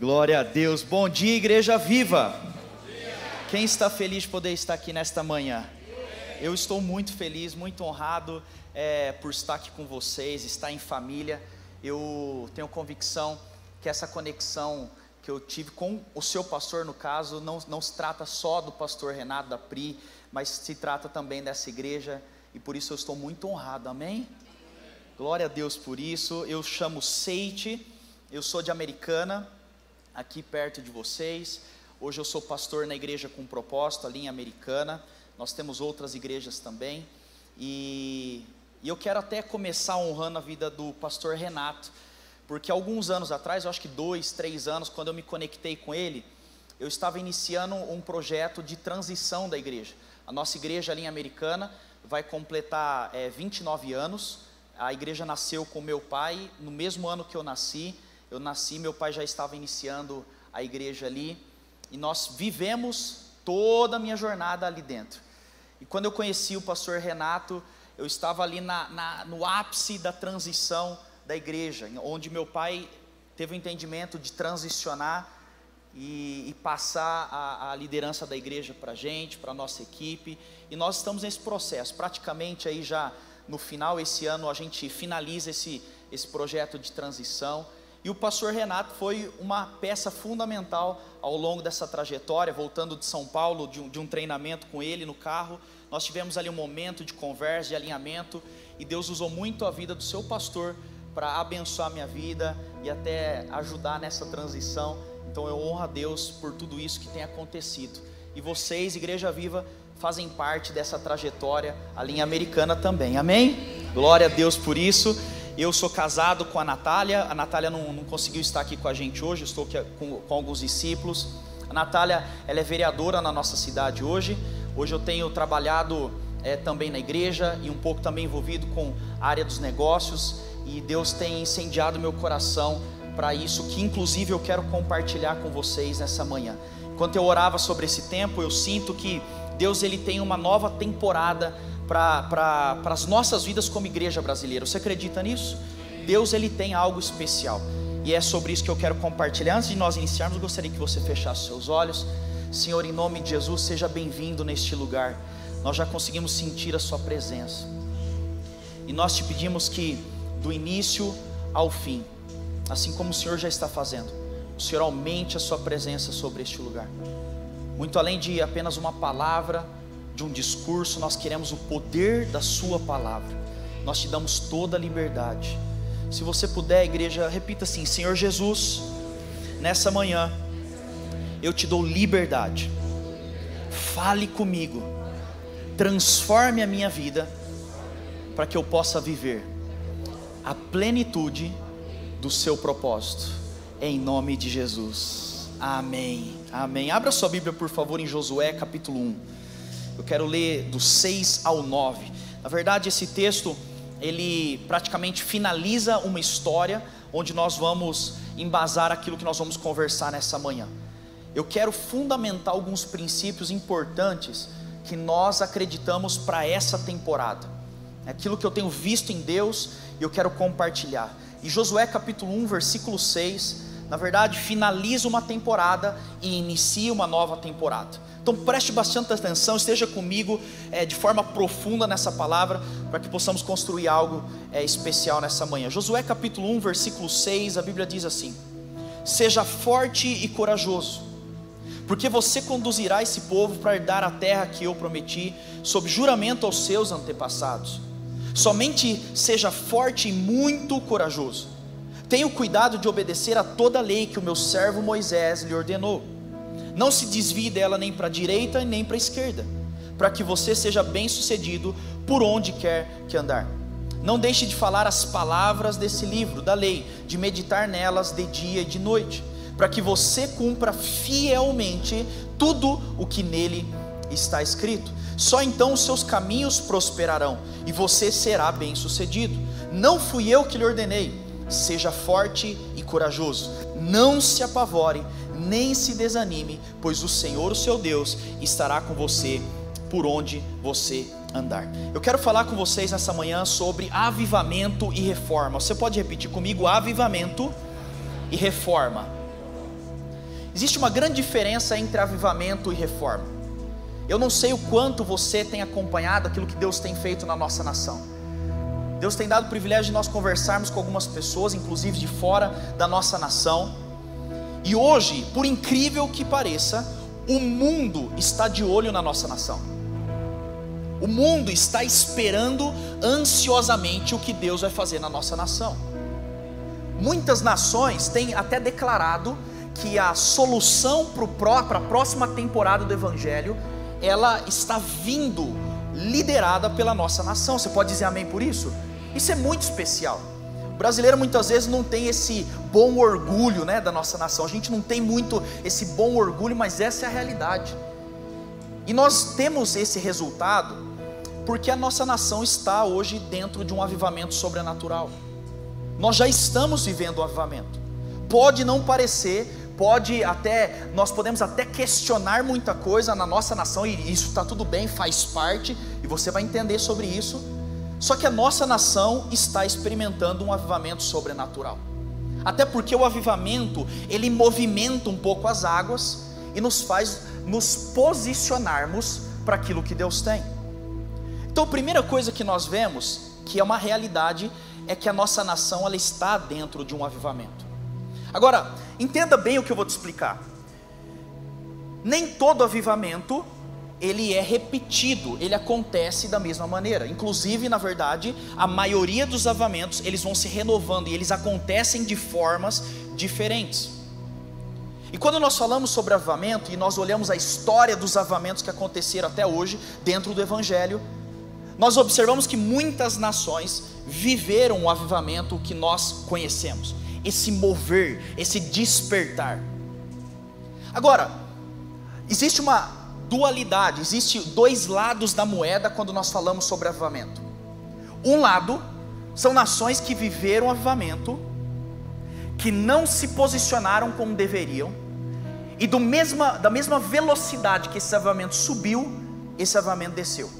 Glória a Deus. Bom dia, igreja viva. Quem está feliz de poder estar aqui nesta manhã? Eu estou muito feliz, muito honrado é, por estar aqui com vocês, estar em família. Eu tenho convicção que essa conexão que eu tive com o seu pastor, no caso, não, não se trata só do pastor Renato da Pri, mas se trata também dessa igreja, e por isso eu estou muito honrado, amém? Glória a Deus por isso. Eu chamo Seite, eu sou de Americana, aqui perto de vocês. Hoje eu sou pastor na igreja com propósito, ali em Americana. Nós temos outras igrejas também. E, e eu quero até começar honrando a vida do pastor Renato, porque alguns anos atrás, eu acho que dois, três anos, quando eu me conectei com ele, eu estava iniciando um projeto de transição da igreja. A nossa igreja ali em Americana vai completar é, 29 anos. A igreja nasceu com meu pai no mesmo ano que eu nasci. Eu nasci, meu pai já estava iniciando a igreja ali e nós vivemos toda a minha jornada ali dentro. E quando eu conheci o pastor Renato, eu estava ali na, na, no ápice da transição da igreja, onde meu pai teve o entendimento de transicionar e, e passar a, a, liderança da igreja para a gente, para a nossa equipe, e nós estamos nesse processo, praticamente aí já no final, esse ano a gente finaliza esse, esse projeto de transição, e o pastor Renato foi uma peça fundamental ao longo dessa trajetória, voltando de São Paulo, de um, de um, treinamento com ele no carro. Nós tivemos ali um momento de conversa, de alinhamento, e Deus usou muito a vida do seu pastor para abençoar minha vida e até ajudar nessa transição. Então eu honro a Deus por tudo isso que tem acontecido. E vocês, Igreja Viva, fazem parte dessa trajetória, a linha americana também. Amém? Glória a Deus por isso. Eu sou casado com a Natália. A Natália não, não conseguiu estar aqui com a gente hoje. estou aqui com, com, alguns discípulos. A Natália, ela é vereadora na nossa cidade hoje. Hoje eu tenho trabalhado é, também na igreja e um pouco também envolvido com a área dos negócios. E Deus tem incendiado meu coração para isso, que inclusive eu quero compartilhar com vocês nessa manhã. Enquanto eu orava sobre esse tempo, eu sinto que Deus ele tem uma nova temporada para as nossas vidas como igreja brasileira. Você acredita nisso? Deus ele tem algo especial. E é sobre isso que eu quero compartilhar. Antes de nós iniciarmos, eu gostaria que você fechasse seus olhos. Senhor, em nome de Jesus, seja bem-vindo neste lugar. Nós já conseguimos sentir a Sua presença. E nós te pedimos que, do início ao fim, assim como o Senhor já está fazendo, o Senhor aumente a Sua presença sobre este lugar. Muito além de apenas uma palavra, de um discurso, nós queremos o poder da Sua palavra. Nós te damos toda a liberdade. Se você puder, igreja, repita assim: Senhor Jesus, nessa manhã, eu te dou liberdade. Fale comigo, transforme a minha vida, para que eu possa viver a plenitude do seu propósito, em nome de Jesus. Amém. Amém. Abra sua Bíblia, por favor, em Josué capítulo 1. Eu quero ler do 6 ao 9. Na verdade, esse texto ele praticamente finaliza uma história onde nós vamos embasar aquilo que nós vamos conversar nessa manhã. Eu quero fundamentar alguns princípios importantes que nós acreditamos para essa temporada. Aquilo que eu tenho visto em Deus e eu quero compartilhar. E Josué capítulo 1, versículo 6, na verdade, finaliza uma temporada e inicia uma nova temporada. Então preste bastante atenção, esteja comigo é, de forma profunda nessa palavra, para que possamos construir algo é, especial nessa manhã. Josué capítulo 1, versículo 6, a Bíblia diz assim: Seja forte e corajoso, porque você conduzirá esse povo para herdar a terra que eu prometi, sob juramento aos seus antepassados. Somente seja forte e muito corajoso. Tenha o cuidado de obedecer a toda a lei que o meu servo Moisés lhe ordenou não se desvie dela nem para a direita nem para a esquerda, para que você seja bem-sucedido por onde quer que andar. Não deixe de falar as palavras desse livro, da lei, de meditar nelas de dia e de noite, para que você cumpra fielmente tudo o que nele está escrito. Só então os seus caminhos prosperarão e você será bem-sucedido. Não fui eu que lhe ordenei. Seja forte e corajoso. Não se apavore nem se desanime, pois o Senhor, o seu Deus, estará com você por onde você andar. Eu quero falar com vocês nessa manhã sobre avivamento e reforma. Você pode repetir comigo: avivamento e reforma. Existe uma grande diferença entre avivamento e reforma. Eu não sei o quanto você tem acompanhado aquilo que Deus tem feito na nossa nação. Deus tem dado o privilégio de nós conversarmos com algumas pessoas, inclusive de fora da nossa nação. E hoje, por incrível que pareça, o mundo está de olho na nossa nação. O mundo está esperando ansiosamente o que Deus vai fazer na nossa nação. Muitas nações têm até declarado que a solução para a próxima temporada do Evangelho, ela está vindo liderada pela nossa nação. Você pode dizer amém por isso? Isso é muito especial. O brasileiro muitas vezes não tem esse bom orgulho né, da nossa nação. A gente não tem muito esse bom orgulho, mas essa é a realidade. E nós temos esse resultado porque a nossa nação está hoje dentro de um avivamento sobrenatural. Nós já estamos vivendo o avivamento. Pode não parecer, pode até, nós podemos até questionar muita coisa na nossa nação, e isso está tudo bem, faz parte, e você vai entender sobre isso. Só que a nossa nação está experimentando um avivamento sobrenatural. Até porque o avivamento, ele movimenta um pouco as águas e nos faz nos posicionarmos para aquilo que Deus tem. Então, a primeira coisa que nós vemos, que é uma realidade, é que a nossa nação ela está dentro de um avivamento. Agora, entenda bem o que eu vou te explicar. Nem todo avivamento ele é repetido, ele acontece da mesma maneira. Inclusive, na verdade, a maioria dos avamentos, eles vão se renovando e eles acontecem de formas diferentes. E quando nós falamos sobre avamento e nós olhamos a história dos avamentos que aconteceram até hoje dentro do evangelho, nós observamos que muitas nações viveram o avivamento que nós conhecemos, esse mover, esse despertar. Agora, existe uma dualidade, existe dois lados da moeda quando nós falamos sobre avivamento. Um lado são nações que viveram avivamento, que não se posicionaram como deveriam, e do mesma, da mesma velocidade que esse avivamento subiu, esse avivamento desceu.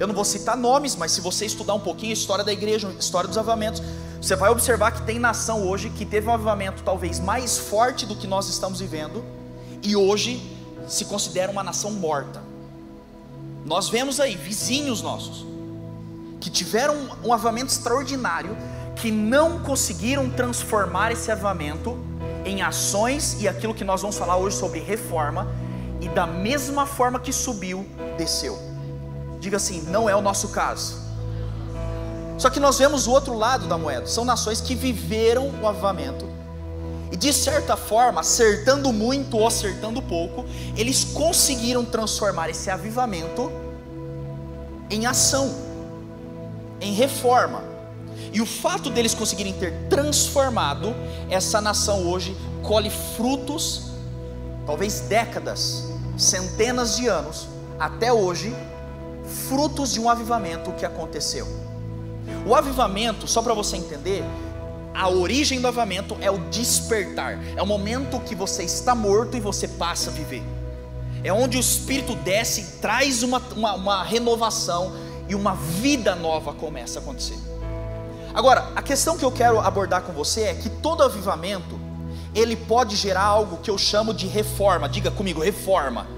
Eu não vou citar nomes, mas se você estudar um pouquinho a história da igreja, a história dos avivamentos, você vai observar que tem nação hoje que teve um avivamento talvez mais forte do que nós estamos vivendo, e hoje se considera uma nação morta. Nós vemos aí vizinhos nossos que tiveram um, avamento extraordinário, que não conseguiram transformar esse avamento em ações e aquilo que nós vamos falar hoje sobre reforma, e da mesma forma que subiu, desceu. Diga assim: não é o nosso caso. Só que nós vemos o outro lado da moeda, são nações que viveram o avamento e de certa forma, acertando muito ou acertando pouco, eles conseguiram transformar esse avivamento em ação, em reforma. E o fato deles conseguirem ter transformado essa nação hoje colhe frutos, talvez décadas, centenas de anos, até hoje, frutos de um avivamento que aconteceu. O avivamento, só para você entender, a origem do avamento é o despertar, é o momento que você está morto e você passa a viver, é onde o Espírito desce e traz uma, uma, uma renovação e uma vida nova começa a acontecer. Agora, a questão que eu quero abordar com você é que todo avivamento ele pode gerar algo que eu chamo de reforma. Diga comigo, reforma.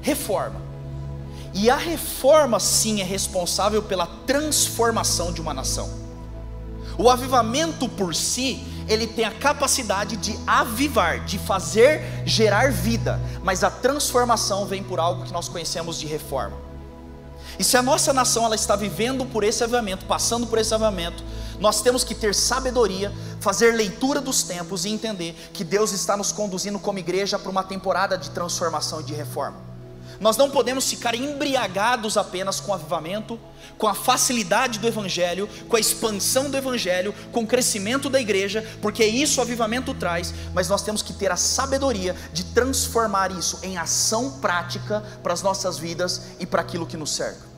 Reforma. E a reforma sim é responsável pela transformação de uma nação. O avivamento por si, ele tem a capacidade de avivar, de fazer gerar vida, mas a transformação vem por algo que nós conhecemos de reforma. E se a nossa nação ela está vivendo por esse avivamento, passando por esse avivamento, nós temos que ter sabedoria, fazer leitura dos tempos e entender que Deus está nos conduzindo como igreja para uma temporada de transformação e de reforma. Nós não podemos ficar embriagados apenas com o avivamento, com a facilidade do Evangelho, com a expansão do Evangelho, com o crescimento da igreja, porque isso o avivamento traz, mas nós temos que ter a sabedoria de transformar isso em ação prática para as nossas vidas e para aquilo que nos cerca.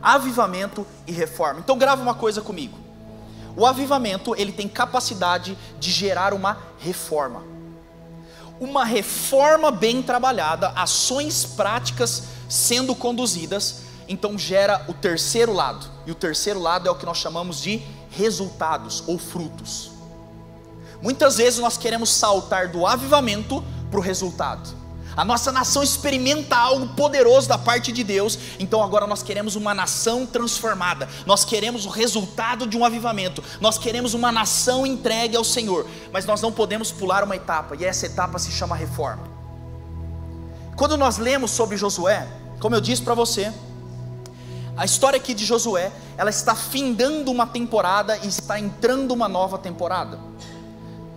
Avivamento e reforma. Então grava uma coisa comigo. O avivamento, ele tem capacidade de gerar uma reforma uma reforma bem trabalhada, ações práticas sendo conduzidas, então gera o terceiro lado. E o terceiro lado é o que nós chamamos de resultados ou frutos. Muitas vezes nós queremos saltar do avivamento para o resultado. A nossa nação experimenta algo poderoso da parte de Deus, então agora nós queremos uma nação transformada, nós queremos o resultado de um avivamento, nós queremos uma nação entregue ao Senhor, mas nós não podemos pular uma etapa, e essa etapa se chama reforma. Quando nós lemos sobre Josué, como eu disse para você, a história aqui de Josué, ela está findando uma temporada e está entrando uma nova temporada.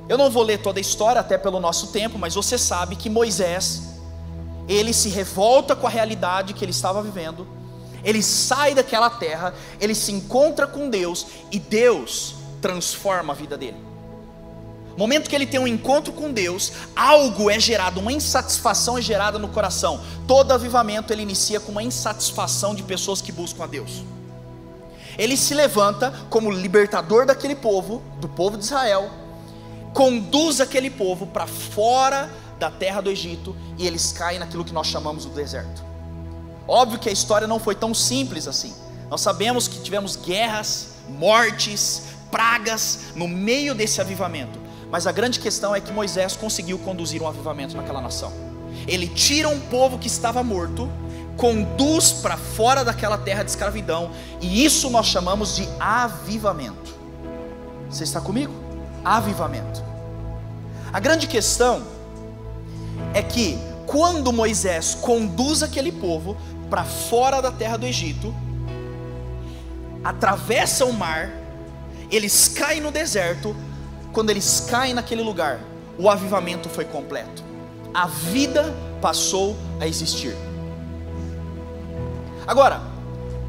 Eu não vou ler toda a história, até pelo nosso tempo, mas você sabe que Moisés, ele se revolta com a realidade que ele estava vivendo, ele sai daquela terra, ele se encontra com Deus e Deus transforma a vida dele. Momento que ele tem um encontro com Deus, algo é gerado, uma insatisfação é gerada no coração. Todo avivamento ele inicia com uma insatisfação de pessoas que buscam a Deus. Ele se levanta como libertador daquele povo, do povo de Israel, conduz aquele povo para fora da terra do Egito e eles caem naquilo que nós chamamos do deserto. Óbvio que a história não foi tão simples assim. Nós sabemos que tivemos guerras, mortes, pragas no meio desse avivamento. Mas a grande questão é que Moisés conseguiu conduzir um avivamento naquela nação. Ele tira um povo que estava morto, conduz para fora daquela terra de escravidão, e isso nós chamamos de avivamento. Você está comigo? avivamento. A grande questão é que quando Moisés conduz aquele povo para fora da terra do Egito, atravessa o mar, eles caem no deserto, quando eles caem naquele lugar, o avivamento foi completo. A vida passou a existir. Agora,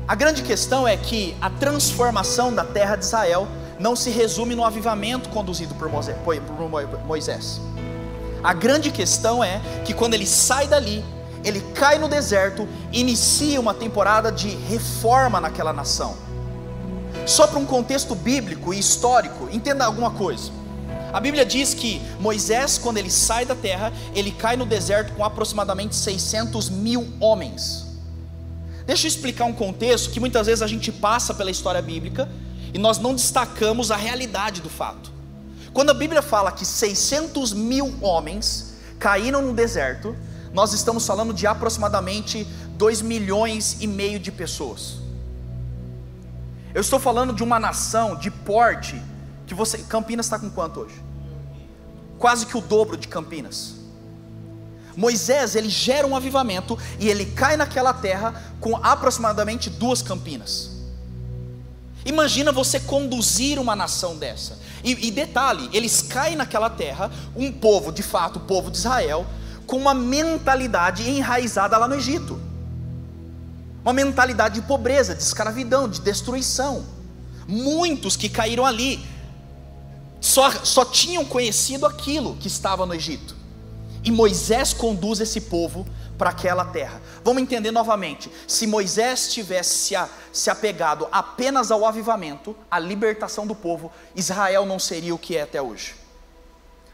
a grande questão é que a transformação da terra de Israel não se resume no avivamento conduzido por Moisés. A grande questão é que quando ele sai dali, ele cai no deserto, inicia uma temporada de reforma naquela nação. Só para um contexto bíblico e histórico, entenda alguma coisa. A Bíblia diz que Moisés, quando ele sai da terra, ele cai no deserto com aproximadamente 600 mil homens. Deixa eu explicar um contexto que muitas vezes a gente passa pela história bíblica e nós não destacamos a realidade do fato. Quando a Bíblia fala que 600 mil homens caíram no deserto, nós estamos falando de aproximadamente 2 milhões e meio de pessoas. Eu estou falando de uma nação de porte que você. Campinas está com quanto hoje? Quase que o dobro de Campinas. Moisés ele gera um avivamento e ele cai naquela terra com aproximadamente duas Campinas. Imagina você conduzir uma nação dessa. E, e, detalhe, eles caem naquela terra, um povo, de fato, o povo de Israel, com uma mentalidade enraizada lá no Egito. Uma mentalidade de pobreza, de escravidão, de destruição. Muitos que caíram ali só, só tinham conhecido aquilo que estava no Egito. E Moisés conduz esse povo para aquela terra. Vamos entender novamente: se Moisés tivesse se, apegado apenas ao avivamento, à libertação do povo, Israel não seria o que é até hoje.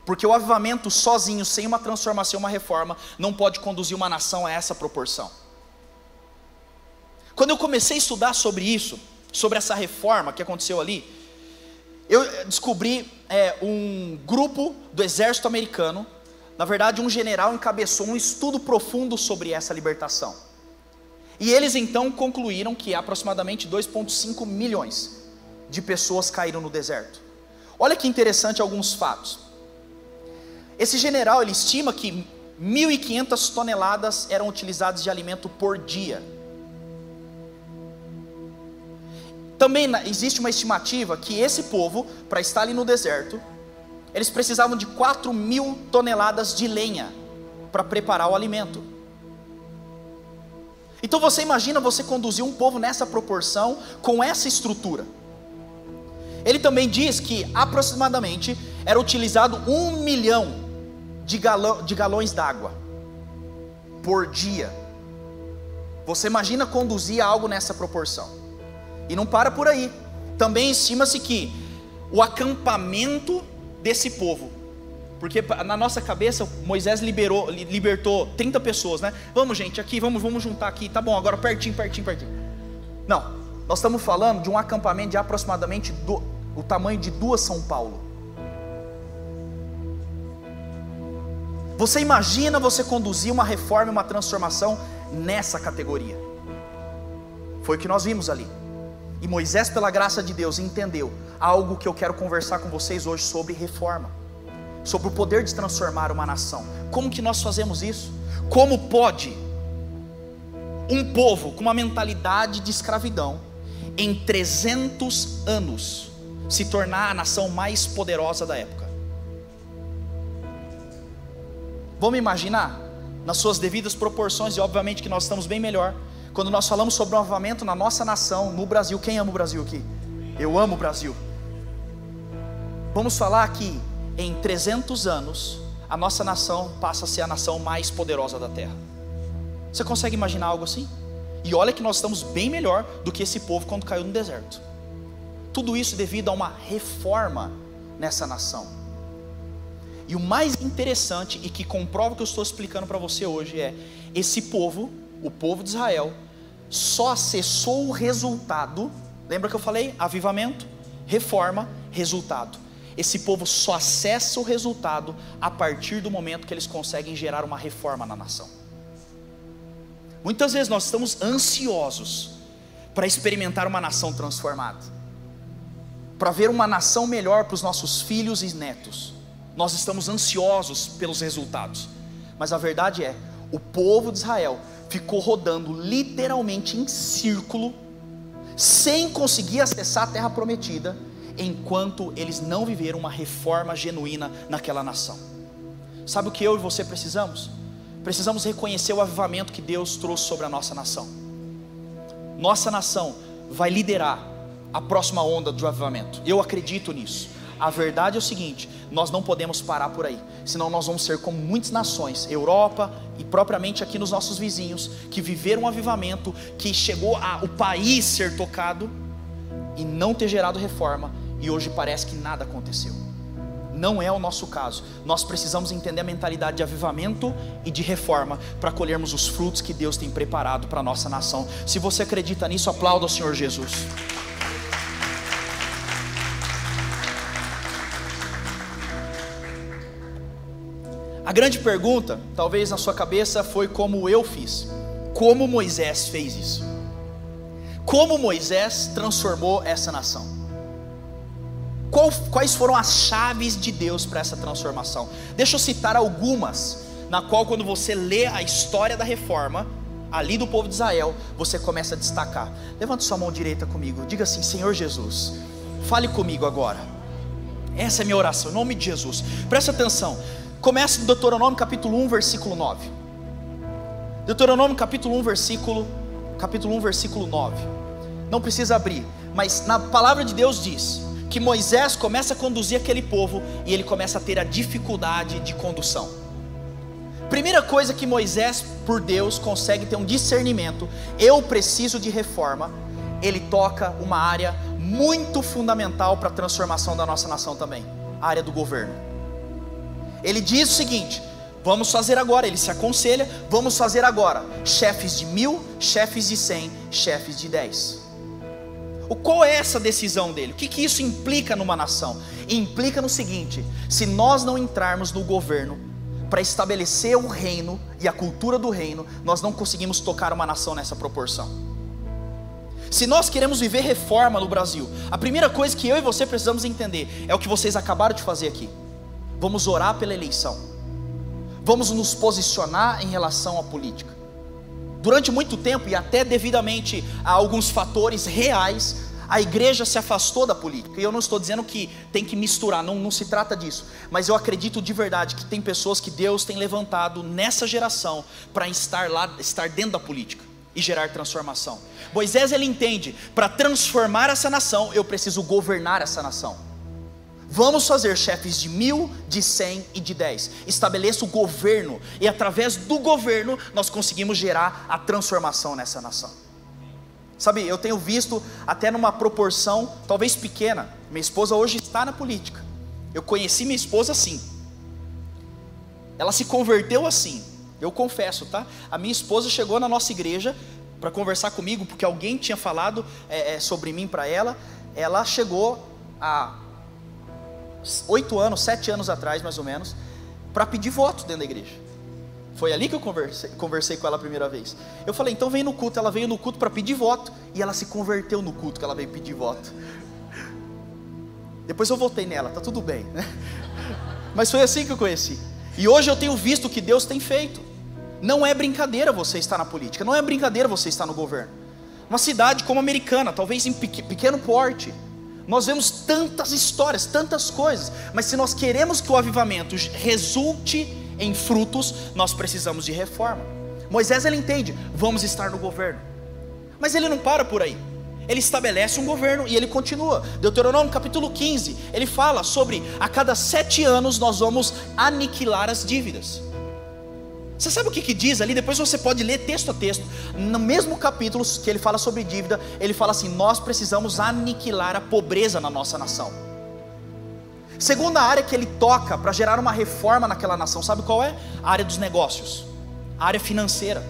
Porque o avivamento sozinho, sem uma transformação, uma reforma, não pode conduzir uma nação a essa proporção. Quando eu comecei a estudar sobre isso, sobre essa reforma que aconteceu ali, eu descobri é, um grupo do exército americano na verdade, um general encabeçou um estudo profundo sobre essa libertação. E eles então concluíram que aproximadamente 2,5 milhões de pessoas caíram no deserto. Olha que interessante alguns fatos. Esse general ele estima que 1.500 toneladas eram utilizadas de alimento por dia. Também existe uma estimativa que esse povo, para estar ali no deserto, eles precisavam de 4 mil toneladas de lenha para preparar o alimento. Então você imagina você conduzir um povo nessa proporção, com essa estrutura. Ele também diz que aproximadamente era utilizado um milhão de, galão, de galões d'água por dia. Você imagina conduzir algo nessa proporção. E não para por aí. Também estima-se que o acampamento desse povo. Porque na nossa cabeça Moisés liberou, libertou 30 pessoas, né? Vamos, gente, aqui, vamos, vamos juntar aqui, tá bom, agora pertinho, pertinho, pertinho. Não, nós estamos falando de um acampamento de aproximadamente do, o tamanho de duas São Paulo. Você imagina você conduzir uma reforma, uma transformação nessa categoria? Foi o que nós vimos ali. E Moisés, pela graça de Deus, entendeu algo que eu quero conversar com vocês hoje sobre reforma, sobre o poder de transformar uma nação. Como que nós fazemos isso? Como pode um povo com uma mentalidade de escravidão em 300 anos se tornar a nação mais poderosa da época? Vamos imaginar, nas suas devidas proporções, e obviamente que nós estamos bem melhor, quando nós falamos sobre o avivamento na nossa nação, no Brasil, quem ama o Brasil aqui? Eu amo o Brasil. Vamos falar que em 300 anos, a nossa nação passa a ser a nação mais poderosa da terra. Você consegue imaginar algo assim? E olha que nós estamos bem melhor do que esse povo quando caiu no deserto. Tudo isso devido a uma reforma nessa nação. E o mais interessante e que comprova o que eu estou explicando para você hoje é: esse povo, o povo de Israel, só acessou o resultado. Lembra que eu falei? Avivamento, reforma, resultado. Esse povo só acessa o resultado a partir do momento que eles conseguem gerar uma reforma na nação. Muitas vezes nós estamos ansiosos para experimentar uma nação transformada, para ver uma nação melhor para os nossos filhos e netos. Nós estamos ansiosos pelos resultados, mas a verdade é, o povo de Israel ficou rodando literalmente em círculo, sem conseguir acessar a terra prometida, enquanto eles não viveram uma reforma genuína naquela nação. Sabe o que eu e você precisamos? Precisamos reconhecer o avivamento que Deus trouxe sobre a nossa nação. Nossa nação vai liderar a próxima onda do avivamento. Eu acredito nisso. A verdade é o seguinte: nós não podemos parar por aí, senão nós vamos ser como muitas nações, Europa e propriamente aqui nos nossos vizinhos, que viveram um avivamento, que chegou a o país ser tocado e não ter gerado reforma, e hoje parece que nada aconteceu. Não é o nosso caso. Nós precisamos entender a mentalidade de avivamento e de reforma para colhermos os frutos que Deus tem preparado para a nossa nação. Se você acredita nisso, aplauda o Senhor Jesus. A grande pergunta, talvez na sua cabeça, foi como eu fiz. Como Moisés fez isso? Como Moisés transformou essa nação? Qual, quais foram as chaves de Deus para essa transformação? Deixa eu citar algumas, na qual, quando você lê a história da reforma, ali do povo de Israel, você começa a destacar. Levante sua mão direita comigo, diga assim: Senhor Jesus, fale comigo agora. Essa é a minha oração, em nome de Jesus. Presta atenção. Começa no Deuteronômio capítulo 1, versículo 9. Deuteronômio capítulo 1, versículo capítulo 1, versículo 9. Não precisa abrir, mas na palavra de Deus diz que Moisés começa a conduzir aquele povo e ele começa a ter a dificuldade de condução. Primeira coisa que Moisés, por Deus, consegue ter um discernimento, eu preciso de reforma. Ele toca uma área muito fundamental para a transformação da nossa nação também, a área do governo. Ele diz o seguinte: vamos fazer agora. Ele se aconselha, vamos fazer agora. Chefes de mil, chefes de cem, chefes de dez. O qual é essa decisão dele? O que, que isso implica numa nação? Implica no seguinte: se nós não entrarmos no governo para estabelecer o reino e a cultura do reino, nós não conseguimos tocar uma nação nessa proporção. Se nós queremos viver reforma no Brasil, a primeira coisa que eu e você precisamos entender é o que vocês acabaram de fazer aqui. Vamos orar pela eleição. Vamos nos posicionar em relação à política. Durante muito tempo, e até devidamente a alguns fatores reais, a igreja se afastou da política. E eu não estou dizendo que tem que misturar, não, não se trata disso. Mas eu acredito de verdade que tem pessoas que Deus tem levantado nessa geração para estar lá, estar dentro da política e gerar transformação. Moisés ele entende, para transformar essa nação, eu preciso governar essa nação. Vamos fazer chefes de mil, de cem e de dez. Estabeleça o governo, e através do governo nós conseguimos gerar a transformação nessa nação. Sabe, eu tenho visto até numa proporção talvez pequena. Minha esposa hoje está na política. Eu conheci minha esposa assim. Ela se converteu assim. Eu confesso, tá? A minha esposa chegou na nossa igreja para conversar comigo porque alguém tinha falado é, é, sobre mim para ela. Ela chegou a oito anos, sete anos atrás, mais ou menos, para pedir voto dentro da igreja. Foi ali que eu conversei, conversei com ela a primeira vez. Eu falei, então vem no culto. Ela veio no culto para pedir voto e ela se converteu no culto que ela veio pedir voto. Depois eu voltei nela, tá tudo bem, né? Mas foi assim que eu conheci. E hoje eu tenho visto o que Deus tem feito. Não é brincadeira você estar na política, não é brincadeira você estar no governo. Uma cidade como a americana, talvez em pequeno porte, nós vemos tantas histórias, tantas coisas, mas se nós queremos que o avivamento resulte em frutos, nós precisamos de reforma. Moisés ele entende, vamos estar no governo, mas ele não para por aí ele estabelece um governo e ele continua. Deuteronômio capítulo 15, ele fala sobre a cada sete anos nós vamos aniquilar as dívidas. Você sabe o que, que diz ali? Depois você pode ler texto a texto. No mesmo capítulo que ele fala sobre dívida, ele fala assim: nós precisamos aniquilar a pobreza na nossa nação. Segunda área que ele toca para gerar uma reforma naquela nação, sabe qual é? A área dos negócios, a área financeira.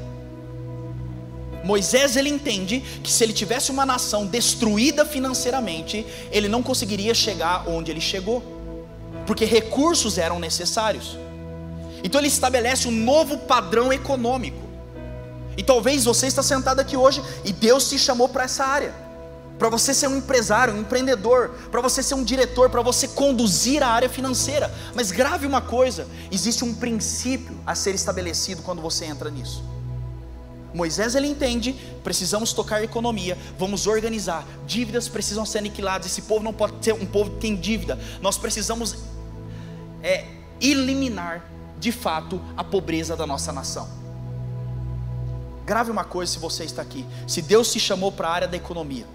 Moisés ele entende que se ele tivesse uma nação destruída financeiramente, ele não conseguiria chegar onde ele chegou, porque recursos eram necessários. Então ele estabelece um novo padrão econômico. E talvez você está sentado aqui hoje e Deus te chamou para essa área. Para você ser um empresário, um empreendedor, para você ser um diretor, para você conduzir a área financeira. Mas grave uma coisa: existe um princípio a ser estabelecido quando você entra nisso. Moisés ele entende, precisamos tocar economia, vamos organizar, dívidas precisam ser aniquiladas, esse povo não pode ser um povo que tem dívida, nós precisamos é, eliminar de fato a pobreza da nossa nação. Grave uma coisa se você está aqui, se Deus te chamou para a área da economia,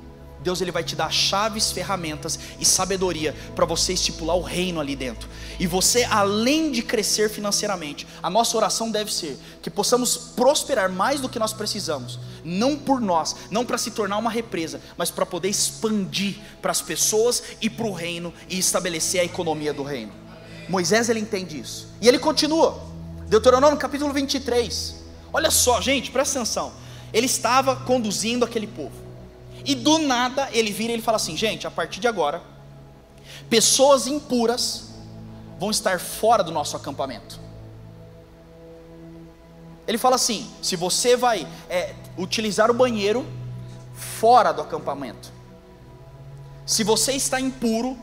Deus ele vai te dar chaves, ferramentas e sabedoria para você estipular o reino ali dentro. E você, além de crescer financeiramente, a nossa oração deve ser que possamos prosperar mais do que nós precisamos, não por nós, não para se tornar uma represa, mas para poder expandir para as pessoas e para o reino e estabelecer a economia do reino. Moisés ele entende isso. E ele continua. Deuteronômio capítulo 23. Olha só, gente, presta atenção. Ele estava conduzindo aquele povo. E do nada ele vira e ele fala assim: gente, a partir de agora, pessoas impuras vão estar fora do nosso acampamento. Ele fala assim: se você vai é, utilizar o banheiro fora do acampamento, se você está impuro,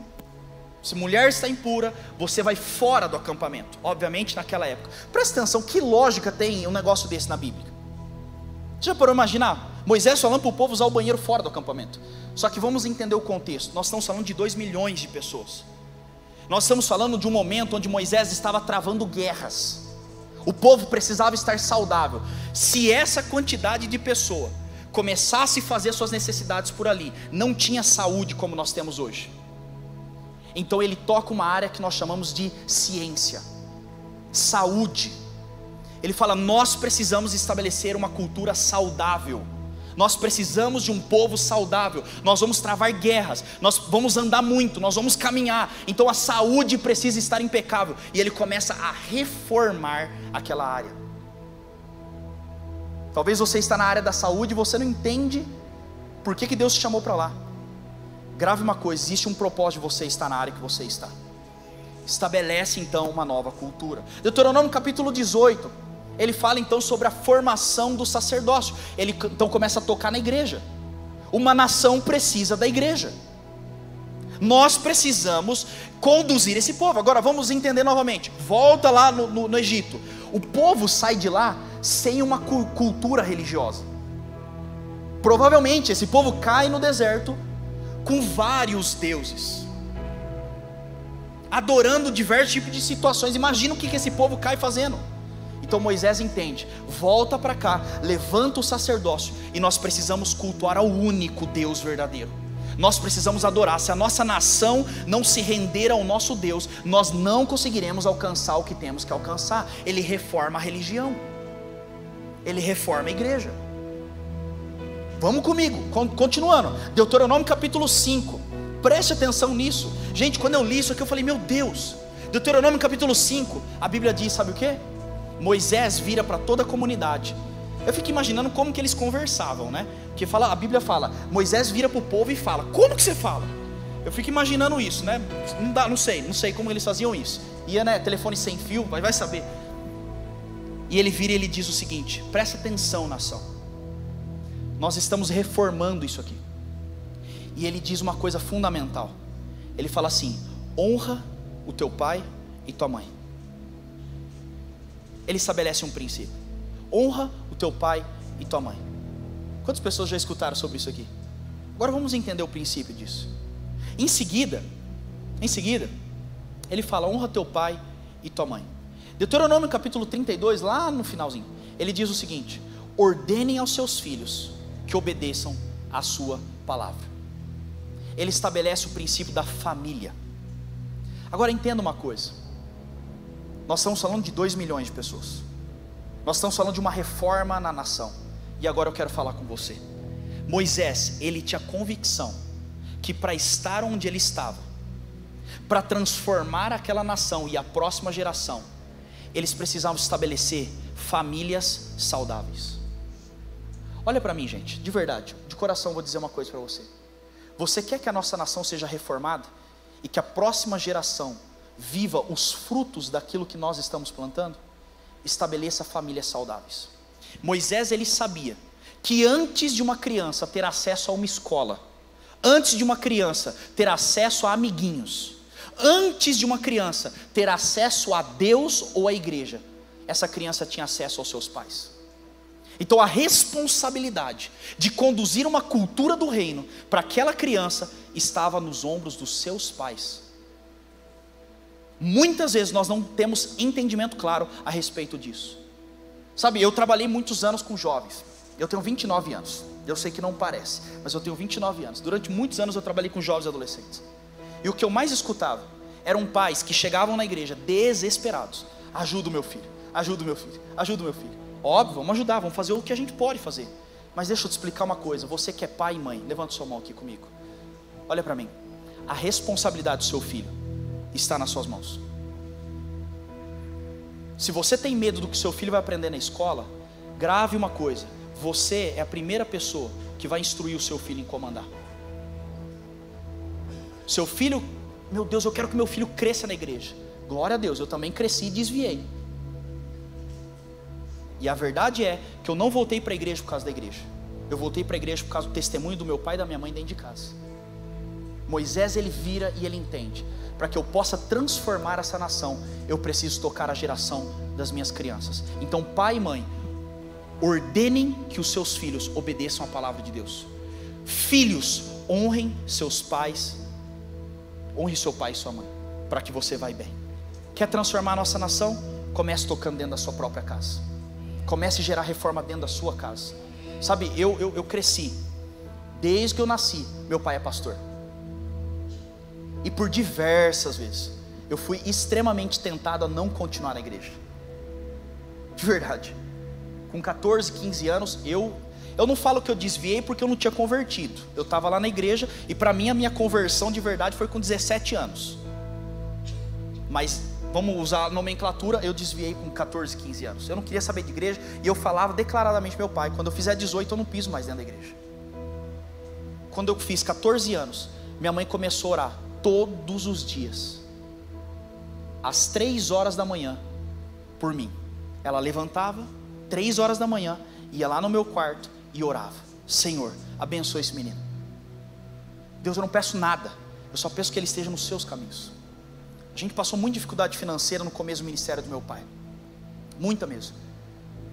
se mulher está impura, você vai fora do acampamento. Obviamente naquela época. Presta atenção, que lógica tem um negócio desse na Bíblia? Você já parou imaginar? Moisés falando para o povo usar o banheiro fora do acampamento. Só que vamos entender o contexto. Nós estamos falando de 2 milhões de pessoas. Nós estamos falando de um momento onde Moisés estava travando guerras. O povo precisava estar saudável. Se essa quantidade de pessoa começasse a fazer suas necessidades por ali, não tinha saúde como nós temos hoje. Então ele toca uma área que nós chamamos de ciência, saúde. Ele fala: nós precisamos estabelecer uma cultura saudável. Nós precisamos de um povo saudável. Nós vamos travar guerras, nós vamos andar muito, nós vamos caminhar. Então a saúde precisa estar impecável. E ele começa a reformar aquela área. Talvez você está na área da saúde e você não entende por que, que Deus te chamou para lá. Grave uma coisa: existe um propósito de você estar na área que você está. Estabelece então uma nova cultura. Deuteronômio capítulo 18 ele fala então sobre a formação do sacerdócio. Ele então começa a tocar na igreja. Uma nação precisa da igreja. Nós precisamos conduzir esse povo. Agora vamos entender novamente. Volta lá no, no, no Egito. O povo sai de lá sem uma cultura religiosa. Provavelmente esse povo cai no deserto com vários deuses, adorando diversos tipos de situações. Imagina o que esse povo cai fazendo. Então Moisés entende, volta para cá, levanta o sacerdócio e nós precisamos cultuar ao único Deus verdadeiro. Nós precisamos adorar. Se a nossa nação não se render ao nosso Deus, nós não conseguiremos alcançar o que temos que alcançar. Ele reforma a religião. Ele reforma a igreja. Vamos comigo, continuando. Deuteronômio capítulo 5. Preste atenção nisso. Gente, quando eu li isso aqui, eu falei, meu Deus. Deuteronômio capítulo 5, a Bíblia diz, sabe o que? Moisés vira para toda a comunidade. Eu fico imaginando como que eles conversavam, né? Porque fala, a Bíblia fala, Moisés vira para o povo e fala: Como que você fala? Eu fico imaginando isso, né? Não, dá, não sei, não sei como eles faziam isso. ia, né, telefone sem fio, mas vai saber. E ele vira e ele diz o seguinte: presta atenção, nação. Nós estamos reformando isso aqui. E ele diz uma coisa fundamental. Ele fala assim: honra o teu pai e tua mãe. Ele estabelece um princípio: honra o teu pai e tua mãe. Quantas pessoas já escutaram sobre isso aqui? Agora vamos entender o princípio disso. Em seguida, em seguida, ele fala: honra teu pai e tua mãe. Deuteronômio capítulo 32, lá no finalzinho, ele diz o seguinte: ordenem aos seus filhos que obedeçam à sua palavra. Ele estabelece o princípio da família. Agora entenda uma coisa: nós estamos falando de 2 milhões de pessoas, nós estamos falando de uma reforma na nação, e agora eu quero falar com você. Moisés, ele tinha convicção que para estar onde ele estava, para transformar aquela nação e a próxima geração, eles precisavam estabelecer famílias saudáveis. Olha para mim, gente, de verdade, de coração vou dizer uma coisa para você. Você quer que a nossa nação seja reformada e que a próxima geração viva os frutos daquilo que nós estamos plantando? Estabeleça famílias saudáveis. Moisés ele sabia que antes de uma criança ter acesso a uma escola, antes de uma criança ter acesso a amiguinhos, antes de uma criança ter acesso a Deus ou à igreja, essa criança tinha acesso aos seus pais. Então a responsabilidade de conduzir uma cultura do reino para aquela criança estava nos ombros dos seus pais. Muitas vezes nós não temos entendimento claro a respeito disso. Sabe, eu trabalhei muitos anos com jovens. Eu tenho 29 anos. Eu sei que não parece, mas eu tenho 29 anos. Durante muitos anos eu trabalhei com jovens e adolescentes. E o que eu mais escutava eram pais que chegavam na igreja desesperados. Ajuda o meu filho, ajuda o meu filho, ajuda o meu filho. Óbvio, vamos ajudar, vamos fazer o que a gente pode fazer. Mas deixa eu te explicar uma coisa. Você que é pai e mãe, levanta sua mão aqui comigo. Olha para mim. A responsabilidade do seu filho está nas suas mãos. Se você tem medo do que seu filho vai aprender na escola, grave uma coisa: você é a primeira pessoa que vai instruir o seu filho em comandar. Seu filho, meu Deus, eu quero que meu filho cresça na igreja. Glória a Deus, eu também cresci e desviei. E a verdade é que eu não voltei para a igreja por causa da igreja. Eu voltei para a igreja por causa do testemunho do meu pai e da minha mãe dentro de casa. Moisés ele vira e ele entende. Para que eu possa transformar essa nação, eu preciso tocar a geração das minhas crianças. Então, pai e mãe, ordenem que os seus filhos obedeçam a palavra de Deus. Filhos, honrem seus pais, honre seu pai e sua mãe, para que você vá bem. Quer transformar a nossa nação? Comece tocando dentro da sua própria casa. Comece a gerar reforma dentro da sua casa. Sabe, eu, eu, eu cresci, desde que eu nasci, meu pai é pastor. E por diversas vezes, eu fui extremamente tentado a não continuar na igreja. De verdade com 14, 15 anos, eu eu não falo que eu desviei porque eu não tinha convertido. Eu estava lá na igreja e para mim a minha conversão de verdade foi com 17 anos. Mas vamos usar a nomenclatura, eu desviei com 14, 15 anos. Eu não queria saber de igreja e eu falava declaradamente meu pai, quando eu fizer 18 eu não piso mais dentro da igreja. Quando eu fiz 14 anos, minha mãe começou a orar todos os dias. Às 3 horas da manhã por mim. Ela levantava, três horas da manhã, ia lá no meu quarto e orava: Senhor, abençoe esse menino. Deus, eu não peço nada, eu só peço que ele esteja nos seus caminhos. A gente passou muita dificuldade financeira no começo do ministério do meu pai, muita mesmo.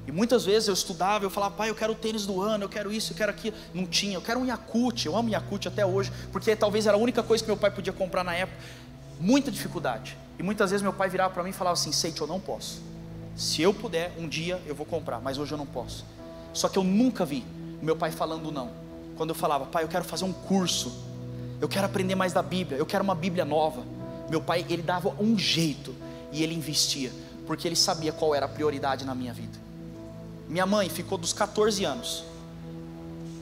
E muitas vezes eu estudava, eu falava, pai, eu quero o tênis do ano, eu quero isso, eu quero aquilo. Não tinha, eu quero um Yakut, eu amo Yakut até hoje, porque talvez era a única coisa que meu pai podia comprar na época. Muita dificuldade. E muitas vezes meu pai virava para mim e falava assim: Seite, eu não posso. Se eu puder, um dia eu vou comprar, mas hoje eu não posso. Só que eu nunca vi meu pai falando não. Quando eu falava, pai, eu quero fazer um curso, eu quero aprender mais da Bíblia, eu quero uma Bíblia nova. Meu pai, ele dava um jeito e ele investia, porque ele sabia qual era a prioridade na minha vida. Minha mãe ficou dos 14 anos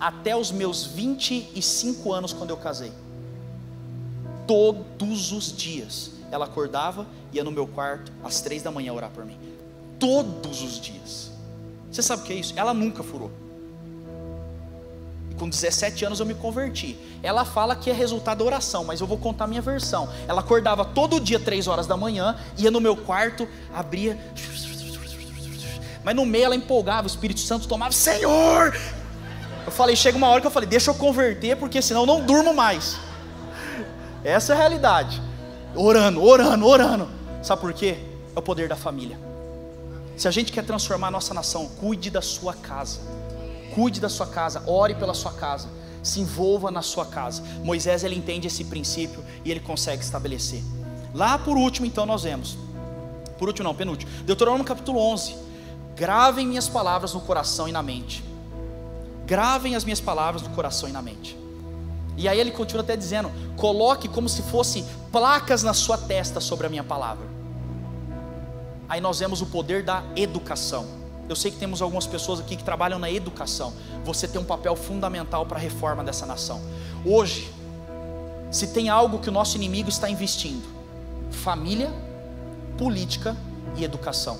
até os meus 25 anos quando eu casei. Todos os dias ela acordava, ia no meu quarto às três da manhã orar por mim todos os dias. Você sabe o que é isso? Ela nunca furou. Com 17 anos eu me converti. Ela fala que é resultado da oração, mas eu vou contar a minha versão. Ela acordava todo dia, 3 horas da manhã, ia no meu quarto, abria. Mas no meio ela empolgava, o Espírito Santo tomava, Senhor! Eu falei, chega uma hora que eu falei, deixa eu converter, porque senão eu não durmo mais. Essa é a realidade. Orando, orando, orando. Sabe por quê? É o poder da família. Se a gente quer transformar a nossa nação, cuide da sua casa. Cuide da sua casa, ore pela sua casa, se envolva na sua casa. Moisés ele entende esse princípio e ele consegue estabelecer. Lá por último, então nós vemos. Por último não, penúltimo. Deuteronômio capítulo 11. Gravem minhas palavras no coração e na mente. Gravem as minhas palavras no coração e na mente. E aí ele continua até dizendo: coloque como se fossem placas na sua testa sobre a minha palavra. Aí nós vemos o poder da educação. Eu sei que temos algumas pessoas aqui que trabalham na educação. Você tem um papel fundamental para a reforma dessa nação. Hoje, se tem algo que o nosso inimigo está investindo, família, política e educação.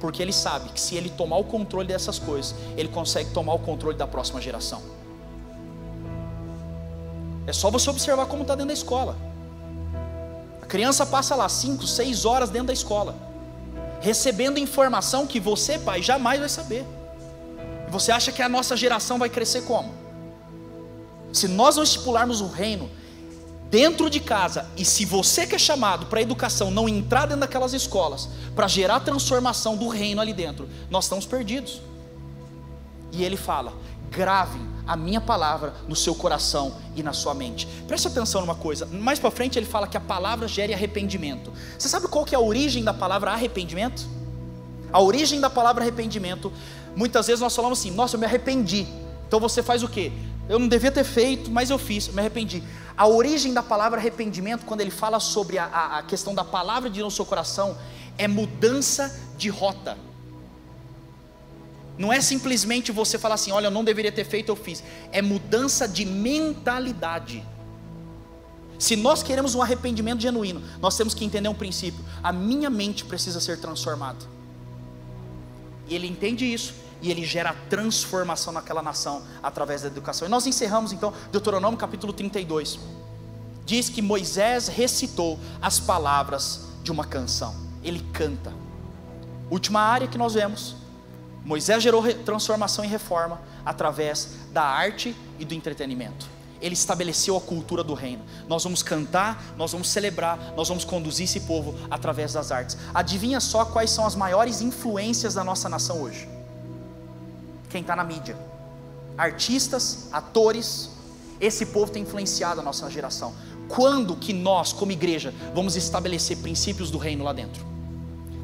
Porque ele sabe que se ele tomar o controle dessas coisas, ele consegue tomar o controle da próxima geração. É só você observar como está dentro da escola. A criança passa lá 5, 6 horas dentro da escola, recebendo informação que você, pai, jamais vai saber. Você acha que a nossa geração vai crescer como? Se nós não estipularmos o reino dentro de casa, e se você que é chamado para a educação não entrar dentro daquelas escolas, para gerar transformação do reino ali dentro, nós estamos perdidos. E ele fala: grave a minha palavra no seu coração e na sua mente. Preste atenção numa coisa. Mais para frente ele fala que a palavra gere arrependimento. Você sabe qual que é a origem da palavra arrependimento? A origem da palavra arrependimento, muitas vezes nós falamos assim: "Nossa, eu me arrependi". Então você faz o quê? Eu não devia ter feito, mas eu fiz, me arrependi. A origem da palavra arrependimento, quando ele fala sobre a, a, a questão da palavra de no seu coração, é mudança de rota. Não é simplesmente você falar assim, olha, eu não deveria ter feito, eu fiz. É mudança de mentalidade. Se nós queremos um arrependimento genuíno, nós temos que entender um princípio: a minha mente precisa ser transformada. E ele entende isso e ele gera transformação naquela nação através da educação. E nós encerramos então Deuteronômio capítulo 32. Diz que Moisés recitou as palavras de uma canção. Ele canta. Última área que nós vemos Moisés gerou transformação e reforma através da arte e do entretenimento. Ele estabeleceu a cultura do reino. Nós vamos cantar, nós vamos celebrar, nós vamos conduzir esse povo através das artes. Adivinha só quais são as maiores influências da nossa nação hoje? Quem está na mídia? Artistas, atores. Esse povo tem influenciado a nossa geração. Quando que nós, como igreja, vamos estabelecer princípios do reino lá dentro?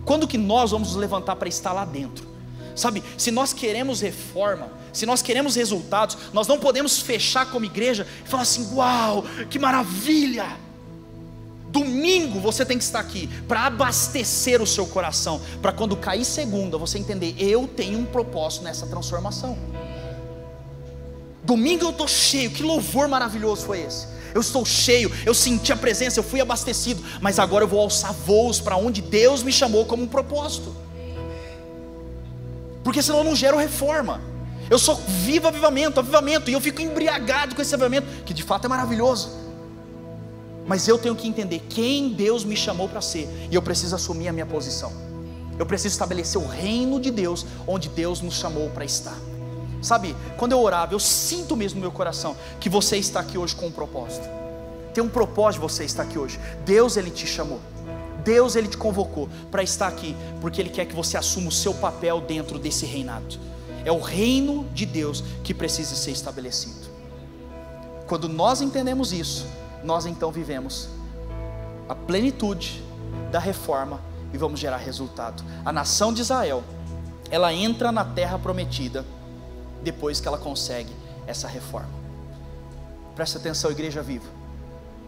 Quando que nós vamos nos levantar para estar lá dentro? Sabe, se nós queremos reforma, se nós queremos resultados, nós não podemos fechar como igreja e falar assim: uau, que maravilha! Domingo você tem que estar aqui para abastecer o seu coração, para quando cair segunda você entender, eu tenho um propósito nessa transformação. Domingo eu estou cheio, que louvor maravilhoso foi esse. Eu estou cheio, eu senti a presença, eu fui abastecido, mas agora eu vou alçar voos para onde Deus me chamou como um propósito porque senão eu não gero reforma. Eu só vivo avivamento, avivamento, e eu fico embriagado com esse avivamento, que de fato é maravilhoso. Mas eu tenho que entender quem Deus me chamou para ser, e eu preciso assumir a minha posição. Eu preciso estabelecer o reino de Deus, onde Deus nos chamou para estar. Sabe, quando eu orava, eu sinto mesmo no meu coração que você está aqui hoje com um propósito. Tem um propósito você estar aqui hoje. Deus ele te chamou. Deus ele te convocou para estar aqui, porque ele quer que você assuma o seu papel dentro desse reinado. É o reino de Deus que precisa ser estabelecido. Quando nós entendemos isso, nós então vivemos a plenitude da reforma e vamos gerar resultado. A nação de Israel, ela entra na terra prometida depois que ela consegue essa reforma. Presta atenção, igreja viva.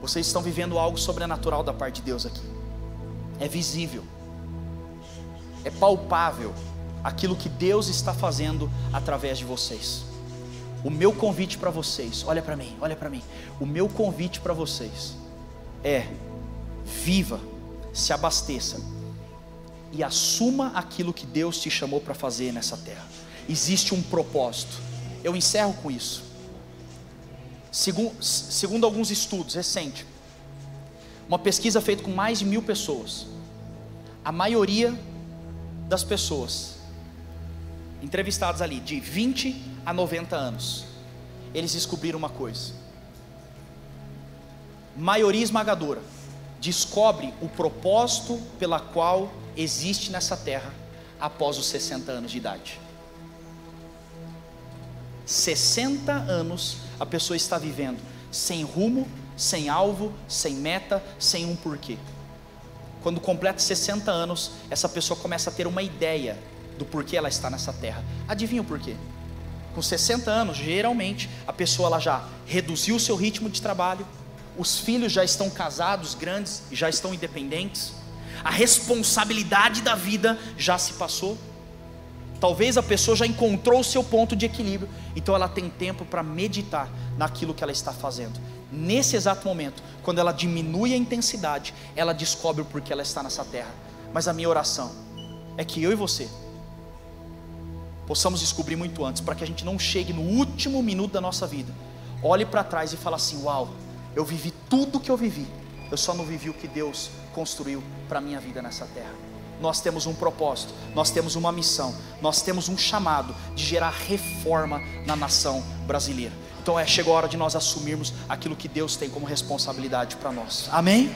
Vocês estão vivendo algo sobrenatural da parte de Deus aqui é visível, é palpável aquilo que Deus está fazendo através de vocês. O meu convite para vocês, olha para mim, olha para mim. O meu convite para vocês é: viva, se abasteça e assuma aquilo que Deus te chamou para fazer nessa terra. Existe um propósito. Eu encerro com isso. Segundo, segundo alguns estudos recentes, uma pesquisa feita com mais de mil pessoas, a maioria das pessoas entrevistadas ali, de 20 a 90 anos, eles descobriram uma coisa: maioria esmagadora descobre o propósito pela qual existe nessa terra após os 60 anos de idade. 60 anos a pessoa está vivendo sem rumo, sem alvo, sem meta, sem um porquê. Quando completa 60 anos, essa pessoa começa a ter uma ideia do porquê ela está nessa terra. Adivinha o porquê? Com 60 anos, geralmente, a pessoa ela já reduziu o seu ritmo de trabalho, os filhos já estão casados, grandes, já estão independentes, a responsabilidade da vida já se passou. Talvez a pessoa já encontrou o seu ponto de equilíbrio, então ela tem tempo para meditar naquilo que ela está fazendo. Nesse exato momento, quando ela diminui a intensidade, ela descobre o porquê ela está nessa terra. Mas a minha oração é que eu e você possamos descobrir muito antes, para que a gente não chegue no último minuto da nossa vida, olhe para trás e fale assim: Uau, eu vivi tudo que eu vivi, eu só não vivi o que Deus construiu para a minha vida nessa terra nós temos um propósito, nós temos uma missão, nós temos um chamado de gerar reforma na nação brasileira. Então é chegou a hora de nós assumirmos aquilo que Deus tem como responsabilidade para nós. Amém?